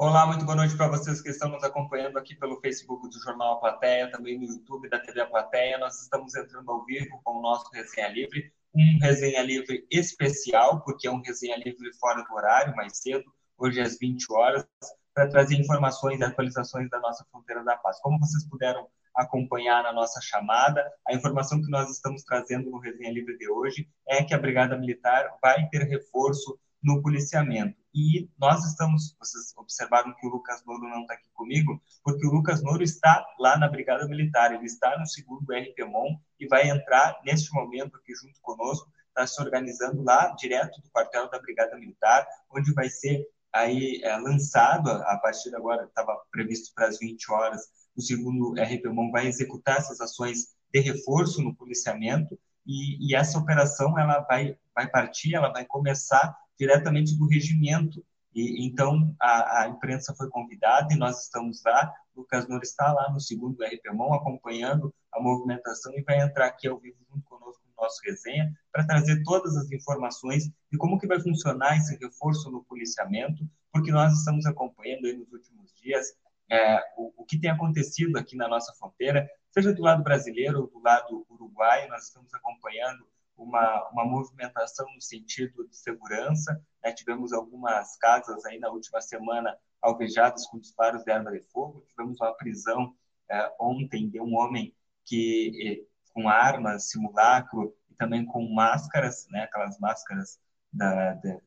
Olá, muito boa noite para vocês que estão nos acompanhando aqui pelo Facebook do Jornal A Plateia, também no YouTube da TV A Plateia. Nós estamos entrando ao vivo com o nosso Resenha Livre, um Resenha Livre especial, porque é um Resenha Livre fora do horário, mais cedo, hoje às 20 horas, para trazer informações e atualizações da nossa fronteira da paz. Como vocês puderam acompanhar na nossa chamada, a informação que nós estamos trazendo no Resenha Livre de hoje é que a Brigada Militar vai ter reforço no policiamento. E nós estamos, vocês observaram que o Lucas Nouro não está aqui comigo, porque o Lucas Nouro está lá na Brigada Militar, ele está no segundo RPMON e vai entrar neste momento aqui junto conosco, está se organizando lá direto do quartel da Brigada Militar, onde vai ser aí é, lançado, a partir de agora estava previsto para as 20 horas, o segundo RPMON vai executar essas ações de reforço no policiamento e, e essa operação ela vai, vai partir, ela vai começar diretamente do regimento. E, então, a, a, imprensa foi convidada e nós estamos lá. Lucas Noura está lá no segundo RPMON acompanhando a movimentação e vai entrar aqui ao vivo junto conosco no nosso resenha para trazer todas as informações de como que vai funcionar esse reforço no policiamento, porque nós estamos acompanhando aí nos últimos dias é, o, o que tem acontecido aqui na nossa fronteira, seja do lado brasileiro ou do lado uruguaio, nós estamos acompanhando uma, uma movimentação no sentido de segurança. Né? Tivemos algumas casas aí na última semana alvejadas com disparos de arma de fogo. Tivemos uma prisão é, ontem de um homem que com armas, simulacro e também com máscaras, né? aquelas máscaras da, da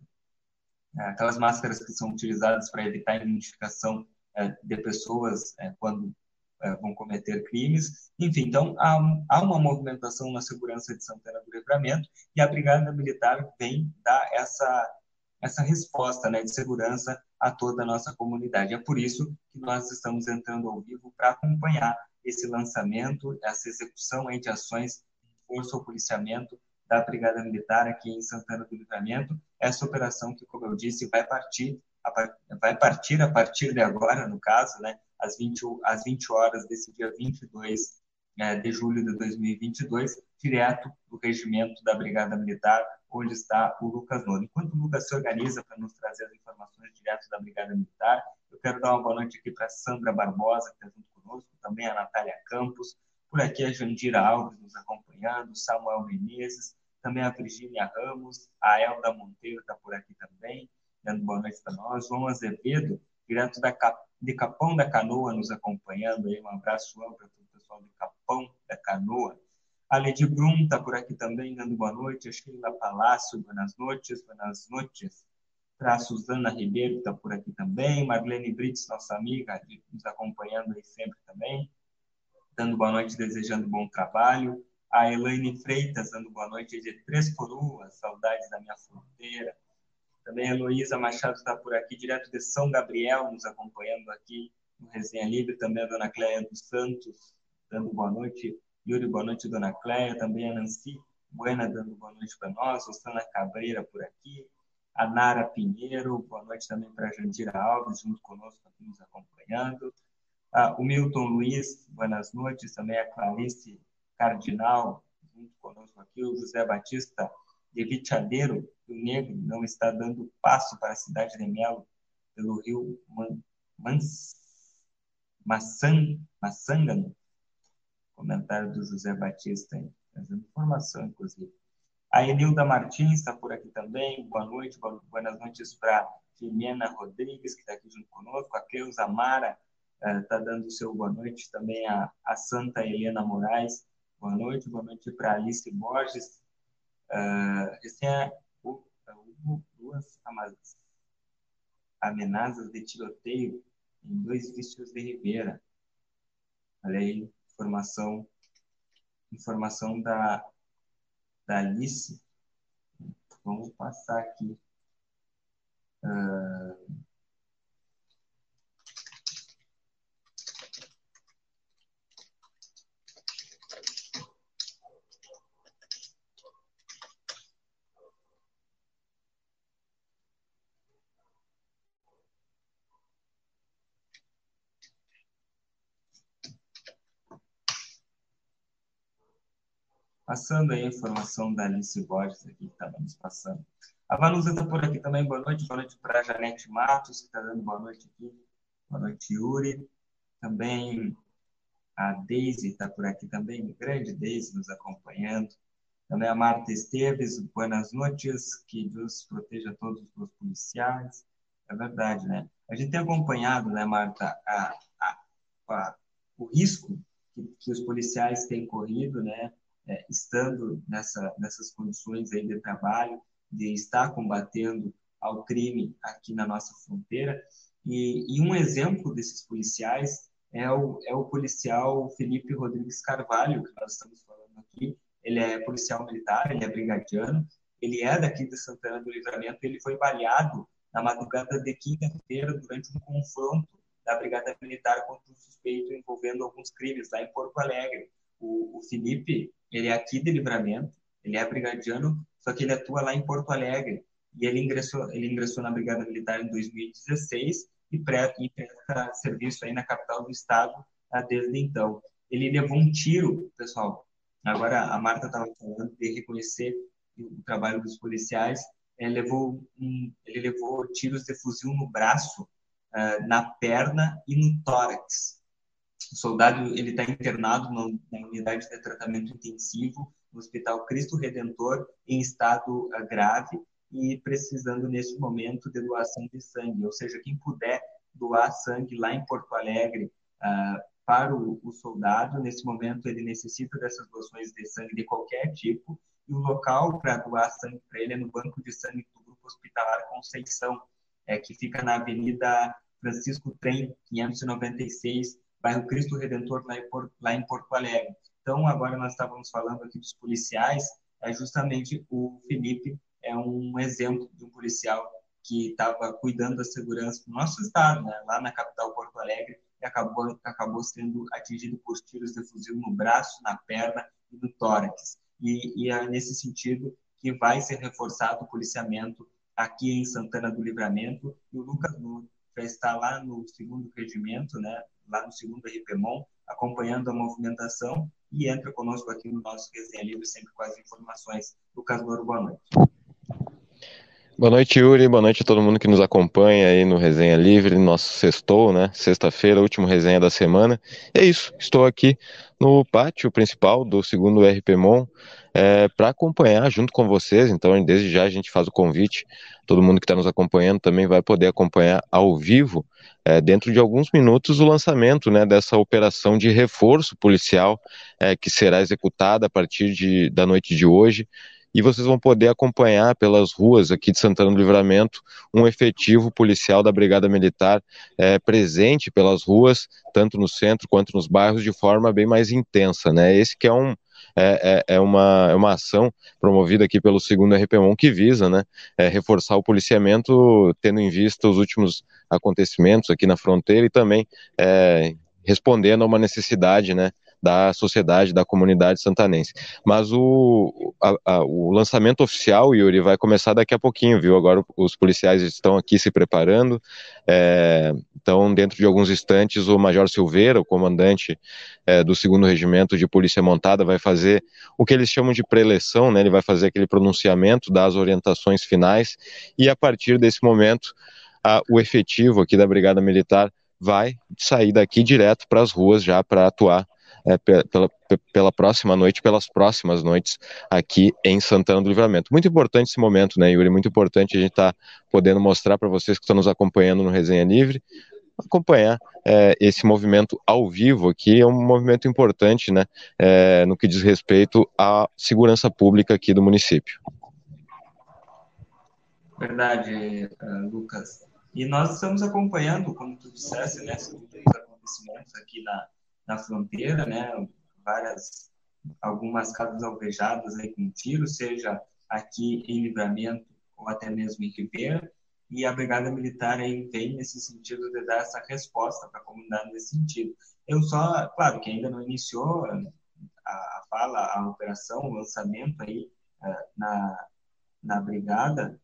aquelas máscaras que são utilizadas para evitar a identificação é, de pessoas é, quando vão cometer crimes. Enfim, então há, há, uma movimentação na segurança de Santana Livramento e a Brigada Militar vem dar essa, essa resposta né, de segurança a toda a nossa comunidade. É por isso que nós estamos entrando ao vivo para acompanhar esse lançamento, essa execução de ações de força ou policiamento da Brigada Militar aqui em Santana do Livramento. Essa operação que, como eu disse, vai partir, vai partir a partir de agora, no caso, né, às 20, às 20 horas desse dia 22 é, de julho de 2022, direto do regimento da Brigada Militar, onde está o Lucas Nono. Enquanto o Lucas se organiza para nos trazer as informações direto da Brigada Militar, eu quero dar uma boa noite aqui para Sandra Barbosa, que está junto conosco, também a Natália Campos, por aqui a Jandira Alves nos acompanhando, Samuel Menezes, também a Virgínia Ramos, a Elda Monteiro está por aqui também, dando boa noite para nós, João Azevedo, direto da de Capão da Canoa nos acompanhando aí. Um abraço amplo para todo o pessoal de Capão da Canoa. A Lady Brum está por aqui também, dando boa noite. A Sheila Palácio, buenas noites, buenas noites. Para a Suzana Ribeiro, está por aqui também. Marlene Brits, nossa amiga, nos acompanhando aí sempre também. Dando boa noite, desejando bom trabalho. A Elaine Freitas, dando boa noite de Três Coroas, saudades da minha fronteira. Também a Heloísa Machado está por aqui, direto de São Gabriel, nos acompanhando aqui no Resenha Livre. Também a Dona Cléia dos Santos, dando boa noite. Yuri, boa noite, Dona Cléia. Também a Nancy Buena, dando boa noite para nós. Rosana Cabreira por aqui. A Nara Pinheiro, boa noite também para a Jandira Alves, junto conosco aqui nos acompanhando. Ah, o Milton Luiz, boas noites. Também a Clarice Cardinal, junto conosco aqui. O José Batista de Vitiadeiro, o negro não está dando passo para a cidade de Melo pelo rio Man, Mans, Massan, Massangano. Comentário do José Batista, aí, trazendo informação, inclusive. A Enilda Martins está por aqui também. Boa noite, boas noites para Filomena Rodrigues, que está aqui junto conosco. A Cleusa Mara está uh, dando o seu boa noite. Também a, a Santa Helena Moraes. Boa noite, boa noite para Alice Borges. Uh, esse é houve duas ameaças de tiroteio em dois vícios de Ribeira. Olha aí, informação, informação da, da Alice. Vamos passar aqui. Uh, Passando aí a informação da Alice Borges aqui que estava nos passando. A Vanusa está por aqui também, boa noite. Boa noite para a Janete Matos, que está dando boa noite aqui. Boa noite, Yuri. Também a Deise está por aqui também, grande Deise nos acompanhando. Também a Marta Esteves, buenas noites, que Deus proteja todos os policiais. É verdade, né? A gente tem acompanhado, né, Marta, a, a, a, o risco que, que, os policiais têm corrido, né, é, estando nessa, nessas condições aí de trabalho, de estar combatendo ao crime aqui na nossa fronteira. E, e um exemplo desses policiais é o, é o policial Felipe Rodrigues Carvalho, que nós estamos falando aqui. Ele é policial militar, ele é brigadiano, ele é daqui de Santana do Livramento, ele foi baleado na madrugada de quinta-feira durante um confronto da Brigada Militar contra um suspeito envolvendo alguns crimes lá em Porto Alegre. O, o Felipe, ele é aqui de Livramento, ele é brigadiano, só que ele atua lá em Porto Alegre. E ele ingressou, ele ingressou na Brigada Militar em 2016 e, presta, serviço aí na capital do estado ah, desde então. Ele levou um tiro, pessoal. Agora a Marta estava falando de reconhecer o trabalho dos policiais. Ele levou, um, ele levou tiros de fuzil no braço, uh, na perna e no tórax. O soldado ele está internado na unidade de tratamento intensivo no Hospital Cristo Redentor em estado uh, grave e precisando nesse momento de doação de sangue, ou seja, quem puder doar sangue lá em Porto Alegre uh, para o, o, soldado, nesse momento ele necessita dessas doações de sangue de qualquer tipo, e o local para doar sangue para ele é no Banco de Sangue do Grupo Hospitalar Conceição, é, que fica na Avenida Francisco Trem, 596, bairro Cristo Redentor, lá em, Porto, lá em Porto Alegre. Então, agora nós estávamos falando aqui dos policiais, é justamente o Felipe é um exemplo de um policial que estava cuidando da segurança do nosso estado, né, lá na capital Porto Alegre, e acabou, acabou sendo atingido por tiros de fuzil no braço, na perna e no tórax. E, e é nesse sentido que vai ser reforçado o policiamento aqui em Santana do Livramento, e o Lucas Nuno já está lá no segundo regimento, né, lá no segundo RPMON, acompanhando a movimentação e entra conosco aqui no nosso Resenha Livre, sempre com as informações. Lucas Moro, boa noite. Boa noite, Yuri. Boa noite a todo mundo que nos acompanha aí no Resenha Livre, nosso sextou, né? Sexta-feira, último resenha da semana. É isso, estou aqui no pátio principal do segundo RPMON é, para acompanhar junto com vocês. Então, desde já a gente faz o convite. Todo mundo que está nos acompanhando também vai poder acompanhar ao vivo, é, dentro de alguns minutos, o lançamento né, dessa operação de reforço policial é, que será executada a partir de, da noite de hoje e vocês vão poder acompanhar pelas ruas aqui de Santana do Livramento um efetivo policial da Brigada Militar é, presente pelas ruas, tanto no centro quanto nos bairros, de forma bem mais intensa. Né? Esse que é um, é, é, é, uma, é uma ação promovida aqui pelo segundo RPMON que visa né, é, reforçar o policiamento, tendo em vista os últimos acontecimentos aqui na fronteira e também é, respondendo a uma necessidade né, da sociedade, da comunidade santanense. Mas o, a, a, o lançamento oficial, Yuri, vai começar daqui a pouquinho, viu? Agora os policiais estão aqui se preparando, é, então dentro de alguns instantes o Major Silveira, o comandante é, do segundo regimento de polícia montada, vai fazer o que eles chamam de preleção, né? Ele vai fazer aquele pronunciamento, dar as orientações finais e a partir desse momento a, o efetivo aqui da Brigada Militar vai sair daqui direto para as ruas já para atuar é, pela, pela próxima noite, pelas próximas noites aqui em Santana do Livramento. Muito importante esse momento, né, Yuri? Muito importante a gente estar tá podendo mostrar para vocês que estão nos acompanhando no Resenha Livre, acompanhar é, esse movimento ao vivo aqui, é um movimento importante, né, é, no que diz respeito à segurança pública aqui do município. Verdade, uh, Lucas. E nós estamos acompanhando, como tu disseste, né, os acontecimentos aqui na, na fronteira, né? Várias, algumas casas alvejadas aí com tiro, seja aqui em Livramento ou até mesmo em Ribeira, e a Brigada Militar aí vem nesse sentido de dar essa resposta para a comunidade nesse sentido. Eu só, claro, que ainda não iniciou a, fala, a operação, o lançamento aí uh, na, na Brigada,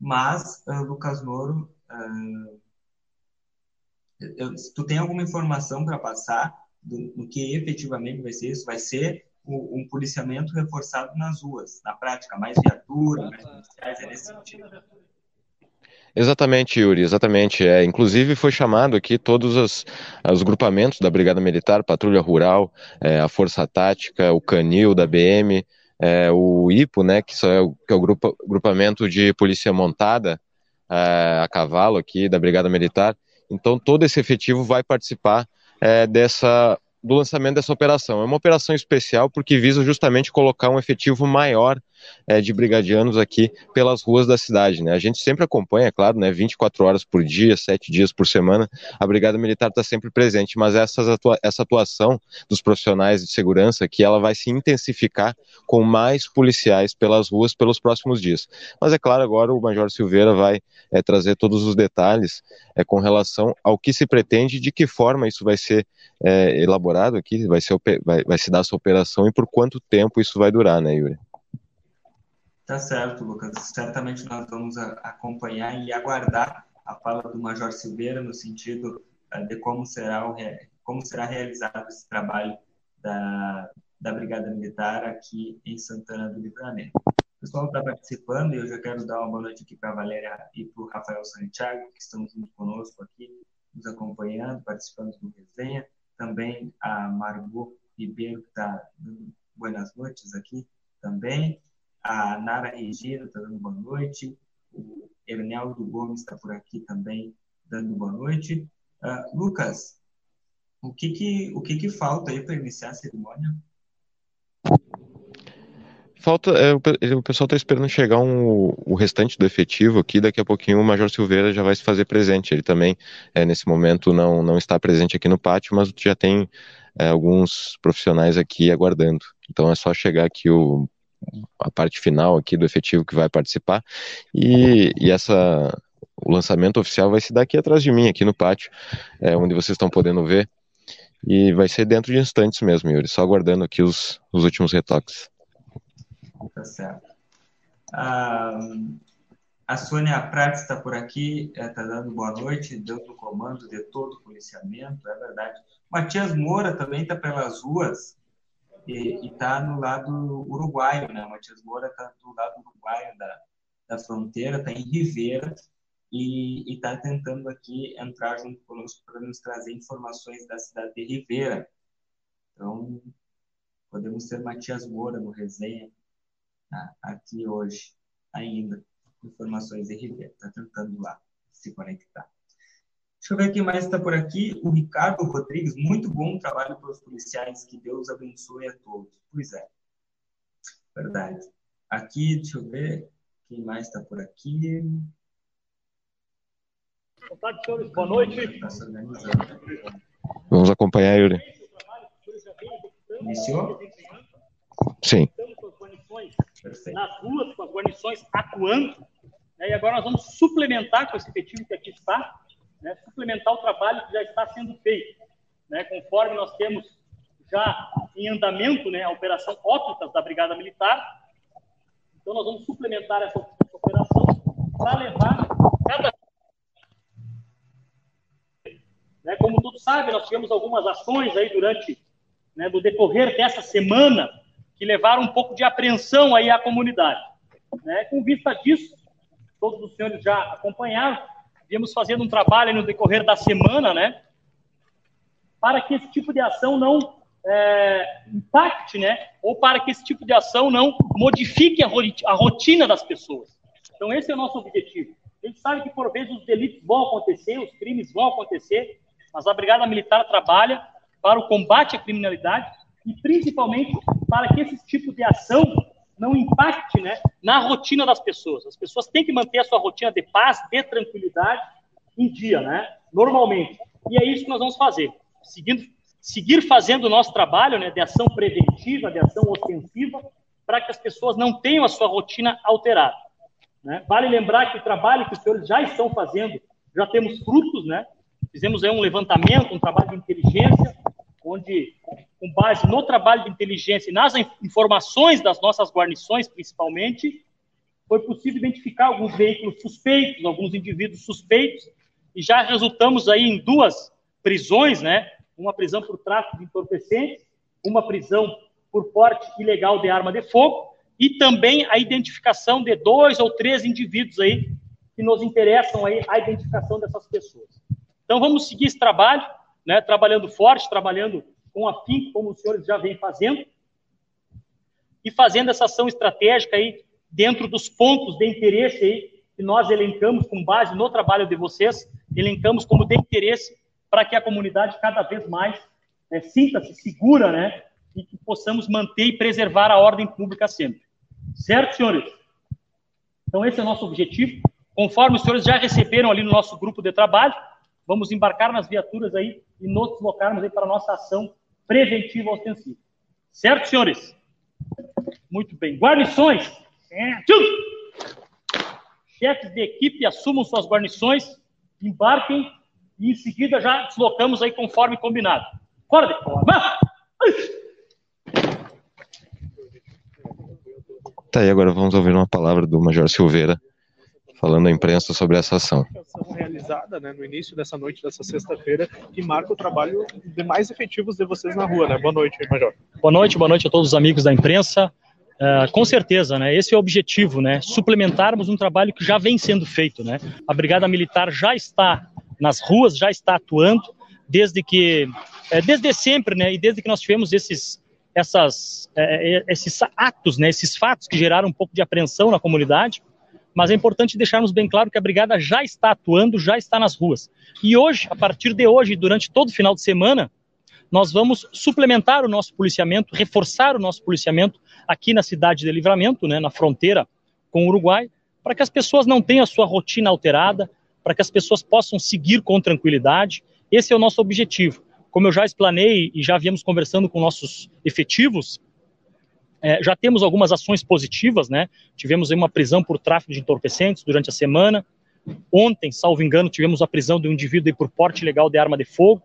mas, uh, Lucas Moro, uh, eu, tu tem alguma informação para passar do, do, que efetivamente vai ser isso? Vai ser um policiamento reforçado nas ruas, na prática, mais viatura, mais policiais, é nesse sentido. Exatamente, Yuri, exatamente. É, inclusive foi chamado aqui todos os, os grupamentos da Brigada Militar, Patrulha Rural, é, a Força Tática, o Canil da BM, é, o IPO, né, que, é o, que é o grupo, grupamento de polícia montada é, a cavalo aqui da Brigada Militar. Então todo esse efetivo vai participar é, dessa do lançamento dessa operação. É uma operação especial porque visa justamente colocar um efetivo maior é, de brigadianos aqui pelas ruas da cidade. Né? A gente sempre acompanha, é claro, né, 24 horas por dia, 7 dias por semana, a Brigada Militar está sempre presente, mas essa, atua essa atuação dos profissionais de segurança que ela vai se intensificar com mais policiais pelas ruas pelos próximos dias. Mas é claro, agora o Major Silveira vai é, trazer todos os detalhes é, com relação ao que se pretende, de que forma isso vai ser é, elaborado aqui, vai, ser, vai, vai se dar essa operação e por quanto tempo isso vai durar, né, Yuri? Tá certo, Lucas. Certamente nós vamos acompanhar e aguardar a fala do Major Silveira no sentido eh, de como será, o, como será realizado esse trabalho da, da Brigada Militar aqui em Santana do Livramento. O pessoal está participando e eu já quero dar uma boa noite aqui para a Valéria e para o Rafael Santiago, que estão junto conosco aqui, nos acompanhando, participando do resenha. Também a Margot Ribeiro, que está dando boas noites aqui também a Nara Regina está dando boa noite, o Erneldo Gomes está por aqui também dando boa noite. Uh, Lucas, o que que, o que que falta aí para iniciar a cerimônia? Falta, é, o, pessoal está esperando chegar um, o restante do efetivo aqui. Daqui a pouquinho o Major Silveira já vai se fazer presente. Ele também, é, nesse momento, não, não está presente aqui no pátio, mas já tem é, alguns profissionais aqui aguardando. Então é só chegar aqui o a parte final aqui do efetivo que vai participar. E, e essa o lançamento oficial vai se dar aqui atrás de mim, aqui no pátio, é, onde vocês estão podendo ver. E vai ser dentro de instantes mesmo, Yuri, só aguardando aqui os, os últimos retoques. Tá certo. Ah, a Sônia Prates está por aqui, está é, dando boa noite, dando comando de todo o policiamento, é verdade. Matias Moura também está pelas ruas, e está no lado uruguaio, né? Matias Moura está do lado uruguaio da, da fronteira, está em Rivera e está tentando aqui entrar junto conosco para nos trazer informações da cidade de Rivera. Então, podemos ter Matias Moura no resenha tá? aqui hoje ainda. Informações de Rivera. Está tentando lá se conectar. Deixa eu ver quem mais está por aqui. O Ricardo Rodrigues, muito bom trabalho para os policiais. Que Deus abençoe a todos. Pois é, verdade. Aqui, deixa eu ver quem mais está por aqui. Boa tarde, senhores. Boa noite. Tá Vamos acompanhar, Yuri. Iniciou? Sim. Estamos com as guarnições nas ruas, com as guarnições atuando. Né? E agora nós vamos suplementar com esse efetivo que aqui está né, suplementar o trabalho que já está sendo feito. Né, conforme nós temos já em andamento né, a Operação Ópticas da Brigada Militar, então nós vamos suplementar essa, essa operação para levar cada. Né, como todos sabem, nós tivemos algumas ações aí durante, né, do decorrer dessa semana, que levaram um pouco de apreensão aí à comunidade. Né, com vista disso, todos os senhores já acompanharam, viemos fazendo um trabalho no decorrer da semana, né? Para que esse tipo de ação não é, impacte, né? Ou para que esse tipo de ação não modifique a rotina das pessoas. Então, esse é o nosso objetivo. A gente sabe que, por vezes, os delitos vão acontecer, os crimes vão acontecer, mas a Brigada Militar trabalha para o combate à criminalidade e, principalmente, para que esse tipo de ação não impacte né, na rotina das pessoas. As pessoas têm que manter a sua rotina de paz, de tranquilidade em dia, né? Normalmente. E é isso que nós vamos fazer. Seguindo, seguir fazendo o nosso trabalho né, de ação preventiva, de ação ostensiva, para que as pessoas não tenham a sua rotina alterada. Né? Vale lembrar que o trabalho que os senhores já estão fazendo, já temos frutos, né? Fizemos aí um levantamento, um trabalho de inteligência, onde, com base no trabalho de inteligência e nas informações das nossas guarnições, principalmente, foi possível identificar alguns veículos suspeitos, alguns indivíduos suspeitos, e já resultamos aí em duas prisões, né? Uma prisão por tráfico de entorpecentes, uma prisão por porte ilegal de arma de fogo e também a identificação de dois ou três indivíduos aí que nos interessam aí a identificação dessas pessoas. Então vamos seguir esse trabalho, né, trabalhando forte, trabalhando com afinco, como os senhores já vêm fazendo, e fazendo essa ação estratégica aí dentro dos pontos de interesse aí que nós elencamos com base no trabalho de vocês, elencamos como de interesse para que a comunidade cada vez mais é, sinta-se segura, né, e que possamos manter e preservar a ordem pública sempre. Certo, senhores? Então esse é o nosso objetivo. Conforme os senhores já receberam ali no nosso grupo de trabalho, vamos embarcar nas viaturas aí e nos deslocarmos aí para a nossa ação preventiva ostensiva. Certo, senhores? Muito bem. Guarnições. Chefes de equipe assumam suas guarnições, embarquem e em seguida já deslocamos aí conforme combinado. Fora de. Tá aí, agora vamos ouvir uma palavra do Major Silveira falando à imprensa sobre essa ação. Né, no início dessa noite, dessa sexta-feira, que marca o trabalho de mais efetivos de vocês na rua, né? Boa noite, Major. Boa noite, boa noite a todos os amigos da imprensa. Uh, com certeza, né? Esse é o objetivo, né? Suplementarmos um trabalho que já vem sendo feito, né? A Brigada Militar já está nas ruas, já está atuando desde que, é, desde sempre, né? E desde que nós tivemos esses, essas, é, esses atos, né? Esses fatos que geraram um pouco de apreensão na comunidade mas é importante deixarmos bem claro que a brigada já está atuando, já está nas ruas. E hoje, a partir de hoje, durante todo o final de semana, nós vamos suplementar o nosso policiamento, reforçar o nosso policiamento aqui na cidade de Livramento, né, na fronteira com o Uruguai, para que as pessoas não tenham a sua rotina alterada, para que as pessoas possam seguir com tranquilidade. Esse é o nosso objetivo. Como eu já explanei e já viemos conversando com nossos efetivos, é, já temos algumas ações positivas, né? Tivemos uma prisão por tráfico de entorpecentes durante a semana. Ontem, salvo engano, tivemos a prisão de um indivíduo por porte ilegal de arma de fogo,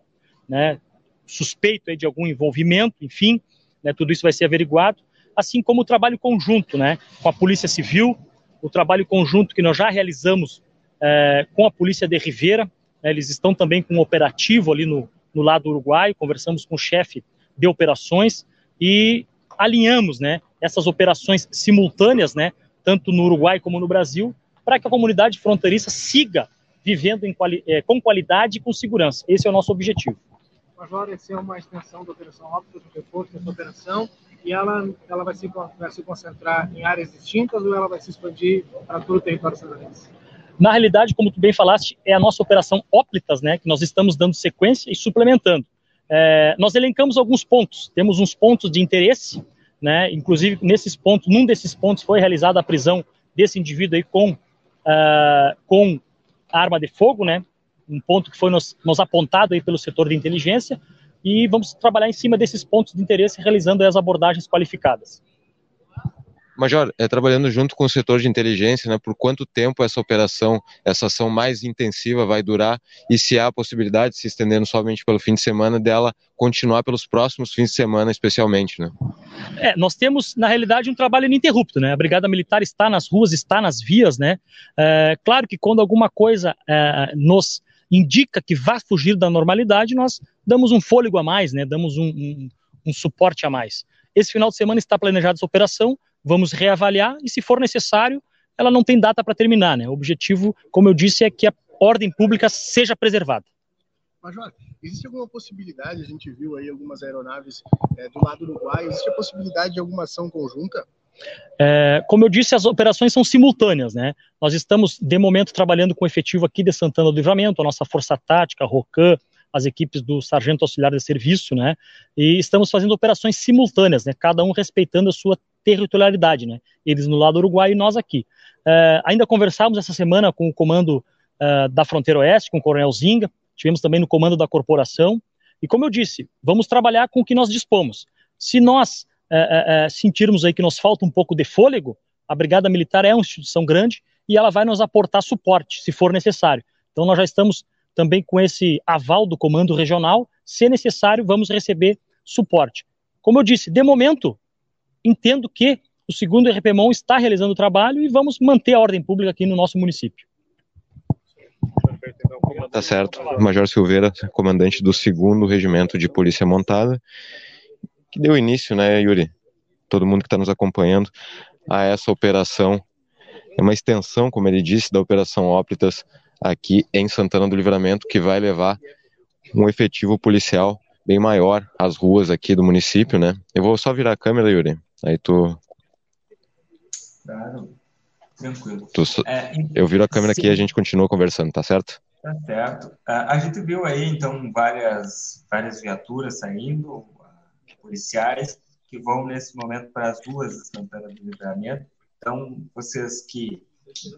né? Suspeito de algum envolvimento, enfim, né? Tudo isso vai ser averiguado, assim como o trabalho conjunto, né? Com a Polícia Civil, o trabalho conjunto que nós já realizamos é, com a Polícia de Rivera. Né? Eles estão também com um operativo ali no, no lado uruguaio. Conversamos com o chefe de operações e alinhamos né, essas operações simultâneas, né, tanto no Uruguai como no Brasil, para que a comunidade fronteiriça siga vivendo quali é, com qualidade e com segurança. Esse é o nosso objetivo. Major, essa é uma extensão da Operação Óptica, do reforço dessa operação, e ela, ela vai, se, vai se concentrar em áreas distintas ou ela vai se expandir para todo o território canadense? Na realidade, como tu bem falaste, é a nossa operação Óplitas, né, que nós estamos dando sequência e suplementando. É, nós elencamos alguns pontos, temos uns pontos de interesse, né? Inclusive, nesses pontos, num desses pontos foi realizada a prisão desse indivíduo aí com, uh, com arma de fogo, né? Um ponto que foi nos, nos apontado aí pelo setor de inteligência, e vamos trabalhar em cima desses pontos de interesse, realizando as abordagens qualificadas. Major, é, trabalhando junto com o setor de inteligência, né, por quanto tempo essa operação, essa ação mais intensiva vai durar e se há a possibilidade, se estendendo somente pelo fim de semana, dela continuar pelos próximos fins de semana, especialmente, né? É, nós temos, na realidade, um trabalho ininterrupto, né? A Brigada Militar está nas ruas, está nas vias, né? É, claro que quando alguma coisa é, nos indica que vai fugir da normalidade, nós damos um fôlego a mais, né? Damos um, um, um suporte a mais. Esse final de semana está planejada essa operação, vamos reavaliar e, se for necessário, ela não tem data para terminar. Né? O objetivo, como eu disse, é que a ordem pública seja preservada. Major, existe alguma possibilidade, a gente viu aí algumas aeronaves é, do lado do Uruguai, existe a possibilidade de alguma ação conjunta? É, como eu disse, as operações são simultâneas, né? Nós estamos, de momento, trabalhando com o efetivo aqui de Santana do Livramento, a nossa Força Tática, a ROCAM, as equipes do Sargento Auxiliar de Serviço, né? E estamos fazendo operações simultâneas, né? Cada um respeitando a sua territorialidade, né? Eles no lado uruguai e nós aqui. Uh, ainda conversamos essa semana com o comando uh, da Fronteira Oeste, com o Coronel Zinga, tivemos também no comando da corporação, e como eu disse, vamos trabalhar com o que nós dispomos. Se nós uh, sentirmos aí que nos falta um pouco de fôlego, a Brigada Militar é uma instituição grande e ela vai nos aportar suporte, se for necessário. Então nós já estamos também com esse aval do comando regional, se necessário, vamos receber suporte. Como eu disse, de momento, entendo que o segundo RPMON está realizando o trabalho e vamos manter a ordem pública aqui no nosso município. Tá certo. Major Silveira, comandante do segundo regimento de Polícia Montada, que deu início, né, Yuri, todo mundo que está nos acompanhando a essa operação. É uma extensão, como ele disse, da Operação Óptas aqui em Santana do Livramento, que vai levar um efetivo policial bem maior às ruas aqui do município, né? Eu vou só virar a câmera, Yuri. Aí tu. Claro. Tranquilo. Tu... É, eu viro a câmera sim. aqui e a gente continua conversando, tá certo? Tá certo. A gente viu aí, então, várias, várias viaturas saindo, policiais, que vão nesse momento para as ruas de Santana do Livramento. Então, vocês que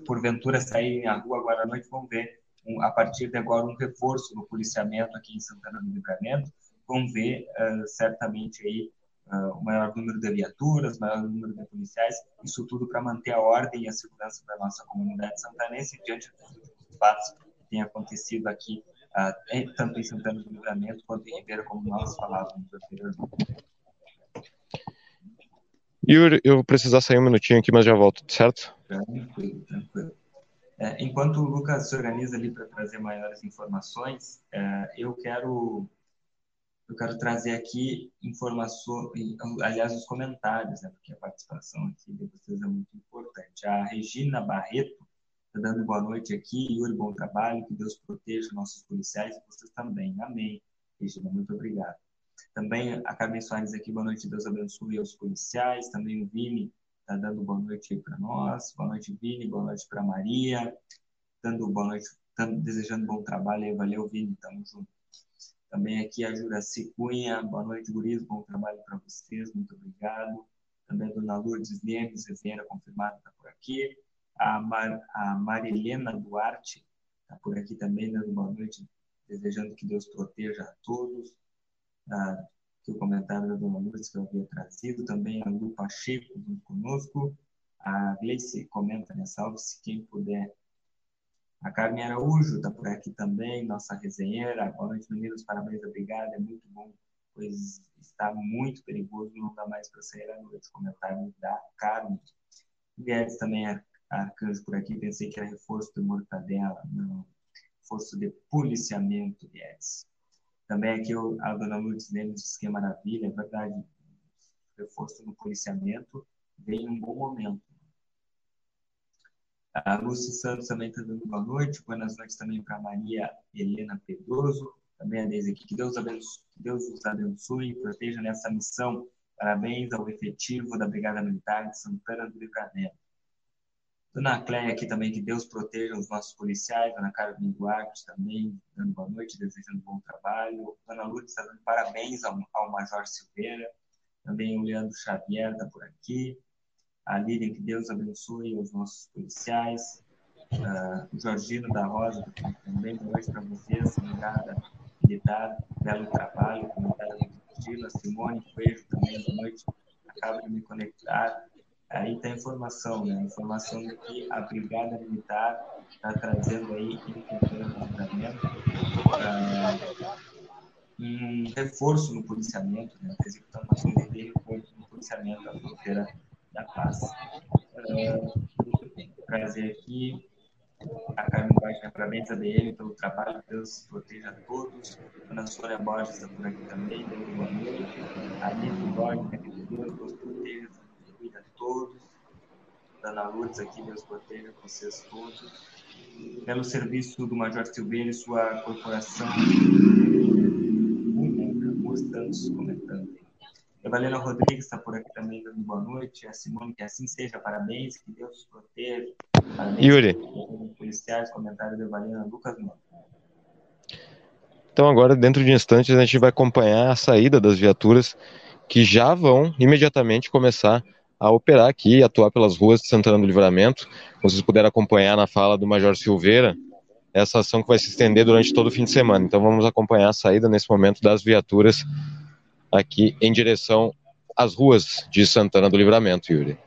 porventura saírem à rua agora à noite vão ver, um, a partir de agora, um reforço no policiamento aqui em Santana do Livramento. Vão ver, uh, certamente, aí uh, o maior número de viaturas, o maior número de policiais, isso tudo para manter a ordem e a segurança da nossa comunidade santanense diante dos fatos que têm acontecido aqui, uh, tanto em Santana do Livramento quanto em Ribeira, como nós falávamos anteriormente. Yuri, eu vou precisar sair um minutinho aqui, mas já volto, certo? Tranquilo, tranquilo. É, enquanto o Lucas se organiza ali para trazer maiores informações, é, eu quero eu quero trazer aqui informações, aliás, os comentários, né, porque a participação aqui de vocês é muito importante. A Regina Barreto está dando boa noite aqui. Yuri, bom trabalho, que Deus proteja nossos policiais e vocês também. Amém. Regina, muito obrigado. Também a Carmen Soares aqui, boa noite, Deus abençoe aos policiais. Também o Vini está dando boa noite aí para nós. Boa noite, Vini, boa noite para Maria. Dando boa noite, desejando bom trabalho aí. Valeu, Vini, tamo junto. Também aqui a Juraci Cunha, boa noite, Guris, bom trabalho para vocês, muito obrigado. Também a Dona Lourdes Lemes, Rivera, confirmada, está por aqui. A, Mar, a Marilena Duarte está por aqui também, dando boa noite, desejando que Deus proteja a todos ah, que o comentário da Dona Lourdes que eu havia trazido, também a Lu Pacheco conosco, a Gleice comenta, né, salve-se quem puder. A Carmen Araújo está por aqui também, nossa resenheira. Boa noite, meninos, parabéns, obrigado, é muito bom, pois está muito perigoso, não dá mais para sair à noite. Comentário da Carmen. Guedes também, é Arcanjo por aqui, pensei que era reforço de mortadela, não, reforço de policiamento, Guedes. Também aqui a dona Lourdes Lemos disse que é maravilha, é verdade. Reforço no policiamento vem um bom momento. A Lúcia Santos também está dando boa noite. Boas noites também para Maria Helena Pedroso. Também a Deise aqui. Que Deus, abençoe, que Deus os abençoe e proteja nessa missão. Parabéns ao efetivo da Brigada Militar de Santana do Livramento. Dona Cléia aqui também, que Deus proteja os nossos policiais. Dona Carmen Duarte também, dando boa noite, desejando bom trabalho. Dona Lourdes está dando parabéns ao, ao Major Silveira. Também o Leandro Xavier está por aqui. A Lídia, que Deus abençoe os nossos policiais. Uh, o Jorgino da Rosa também, boa noite para vocês. Obrigada, militar, belo trabalho. Comentário do. Simone Coelho também, boa noite. Acabo de me conectar. Aí tem a informação, né? A informação de que a Brigada Militar está trazendo aí em do livramento um reforço no policiamento, né? Está executando ações de reforço policiamento da fronteira da paz. Uh, trazer aqui a Carmen Baixo, parabéns a BM pelo trabalho, Deus proteja a todos. Ana Sônia Borges está por aqui também, dando boa noite. A Borges, que Deus proteja cuida a todos. Dana Lourdes aqui, Deus proteja vocês todos. Pelo serviço do Major Silveira e sua corporação, estamos comentando. A Valena Rodrigues está por aqui também dando boa noite. A Simone, que assim seja, parabéns, que Deus os proteja. Parabéns, Yuri. Policiais, comentário da Valena Lucas Mano. Então agora, dentro de instantes, a gente vai acompanhar a saída das viaturas que já vão imediatamente começar a operar aqui e atuar pelas ruas de Santana do Livramento. Vocês puderam acompanhar na fala do Major Silveira essa ação que vai se estender durante todo o fim de semana. Então vamos acompanhar a saída nesse momento das viaturas aqui em direção às ruas de Santana do Livramento, Yuri.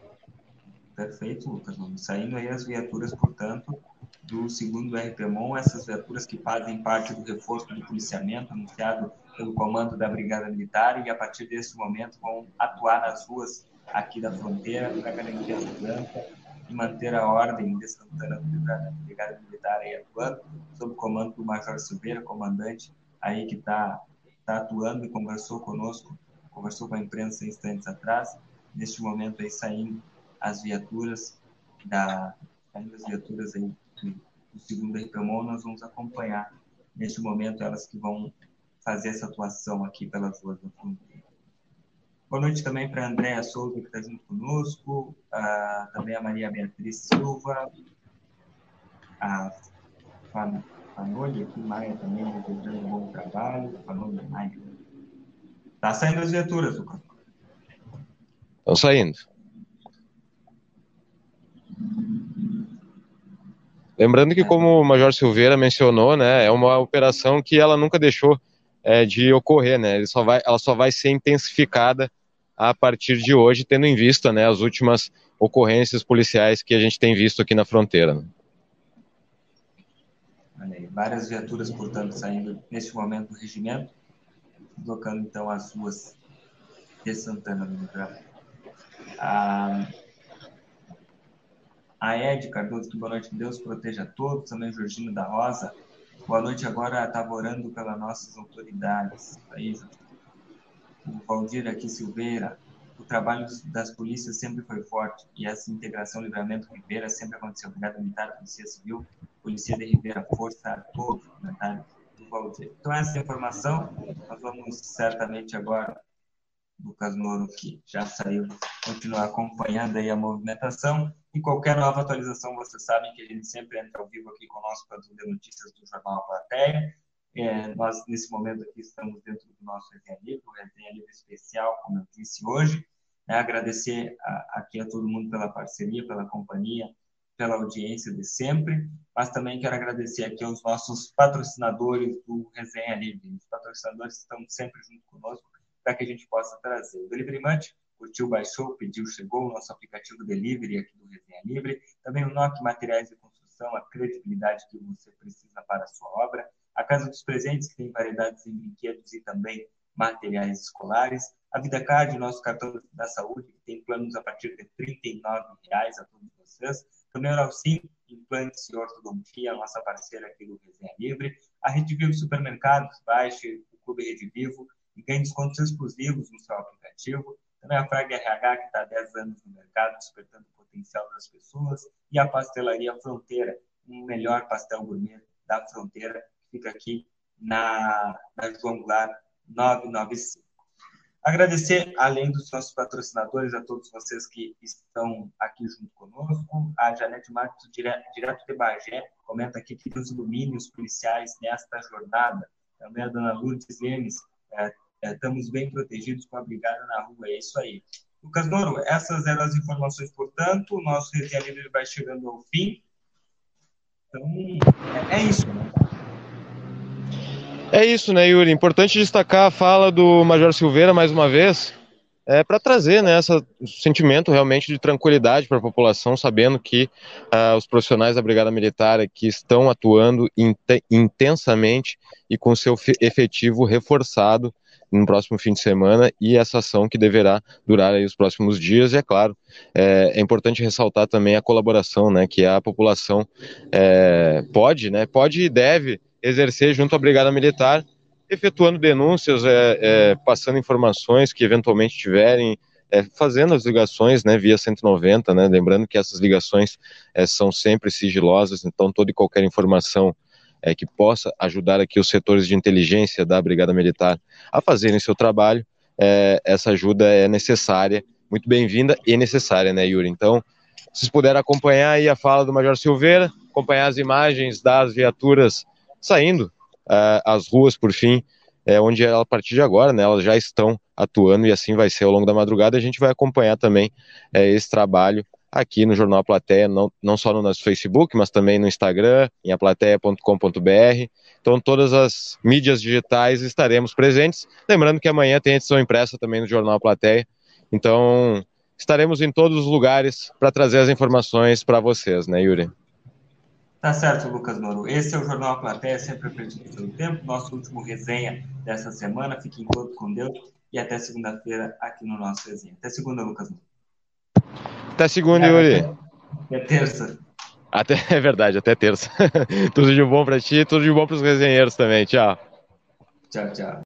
Perfeito, Lucas. Saindo aí as viaturas, portanto, do segundo RPMON, essas viaturas que fazem parte do reforço do policiamento anunciado pelo comando da Brigada Militar e a partir desse momento vão atuar nas ruas aqui da fronteira para garantir a segurança e manter a ordem de Santana do Livramento. Brigada Militar aí atuando sob o comando do Major Silveira, comandante aí que está tá atuando e conversou conosco, conversou com a imprensa instantes atrás. neste momento aí saindo as viaturas da saindo as viaturas aí do, do segundo RPMO, nós vamos acompanhar neste momento elas que vão fazer essa atuação aqui pelas ruas da fronteira. Boa noite também para a Andréa Souza, que está junto conosco, também a Maria Beatriz Silva, a Fanoli aqui, Maia também, desejando um bom trabalho, Fanoli Maia. Está saindo as viaturas, Lucas. Estão saindo. Lembrando que, como o Major Silveira mencionou, né, é uma operação que ela nunca deixou é, de ocorrer, né? Ele só vai, ela só vai ser intensificada a partir de hoje, tendo em vista né, as últimas ocorrências policiais que a gente tem visto aqui na fronteira. Né? Várias viaturas, portanto, saindo neste momento do regimento, tocando então as ruas de Santana do Livramento. A, a Ed Cardoso, que boa noite, Deus proteja a todos, também Jorginho da Rosa, boa noite, agora estava orando pelas nossas autoridades, aí, o Valdir aqui Silveira, o trabalho das polícias sempre foi forte e essa integração Livramento Ribeira sempre aconteceu. Obrigado, Militar, Polícia Civil, Polícia de Ribeira, força a todos, comentário do Valdir. Então, essa informação, nós vamos certamente agora, Lucas Moro, que já saiu, continuar acompanhando aí a movimentação e qualquer nova atualização, vocês sabem que a gente sempre entra ao vivo aqui conosco para trazer notícias do Jornal Plateia é, nós, nesse momento aqui, estamos dentro do nosso resenha livre, o resenha livre especial, como eu disse hoje. É, agradecer a, aqui a todo mundo pela parceria, pela companhia, pela audiência de sempre, mas também quero agradecer aqui aos nossos patrocinadores do Resenha Livre. Os patrocinadores estão sempre junto conosco para que a gente possa trazer. O Delivery Munch, curtiu, baixou, pediu, chegou, o nosso aplicativo Delivery aqui do Resenha Livre. Também o NOC Materiais de Construção, a credibilidade que você precisa para a sua obra a Casa dos Presentes, que tem variedades em brinquedos e também materiais escolares, a Vida Card, nosso cartão da saúde, que tem planos a partir de 39 reais a todos vocês, também a Oralcim, implantes e ortodontia, nossa parceira aqui do Resenha Livre, a Rede Vivo Supermercados, baixe o Clube Rede Vivo e ganhe descontos exclusivos no seu aplicativo, também a Frag RH, que está há 10 anos no mercado, despertando o potencial das pessoas, e a Pastelaria Fronteira, um melhor pastel gourmet da fronteira, fica aqui na, na João Goulart 995. Agradecer, além dos nossos patrocinadores, a todos vocês que estão aqui junto conosco. A Janete Marques, direto, de Bagé, comenta aqui que os domínios policiais nesta jornada. Também a dona Lourdes Lemes, é, é, estamos bem protegidos com a brigada na rua. É isso aí. Lucas Noro, essas eram as informações, portanto. O nosso resenha livre vai chegando ao fim. Então, é, é isso. É isso, né, Yuri? Importante destacar a fala do Major Silveira mais uma vez, é, para trazer né, esse sentimento realmente de tranquilidade para a população, sabendo que uh, os profissionais da Brigada Militar aqui estão atuando intensamente e com seu efetivo reforçado no próximo fim de semana e essa ação que deverá durar aí os próximos dias. E é claro, é, é importante ressaltar também a colaboração né, que a população é, pode, né, pode e deve exercer junto à Brigada Militar, efetuando denúncias, é, é, passando informações que eventualmente tiverem, é, fazendo as ligações né, via 190, né, lembrando que essas ligações é, são sempre sigilosas, então toda e qualquer informação é, que possa ajudar aqui os setores de inteligência da Brigada Militar a fazerem seu trabalho, é, essa ajuda é necessária, muito bem-vinda e necessária, né, Yuri? Então, vocês puderem acompanhar aí a fala do Major Silveira, acompanhar as imagens das viaturas saindo uh, às ruas, por fim, é, onde ela, a partir de agora, né, elas já estão atuando e assim vai ser ao longo da madrugada. A gente vai acompanhar também é, esse trabalho aqui no Jornal Plateia, não, não só no nosso Facebook, mas também no Instagram, em aplateia.com.br. Então, todas as mídias digitais estaremos presentes. Lembrando que amanhã tem edição impressa também no Jornal Plateia. Então, estaremos em todos os lugares para trazer as informações para vocês, né, Yuri? Tá certo, Lucas Moro. Esse é o Jornal Platéia, sempre perdido pelo tempo. Nosso último resenha dessa semana. Fiquem todos com Deus e até segunda-feira aqui no nosso resenha. Até segunda, Lucas Moro. Até segunda, Yuri. Até, até terça. Até, é verdade, até terça. tudo de bom para ti, tudo de bom para os resenheiros também. Tchau. Tchau, tchau.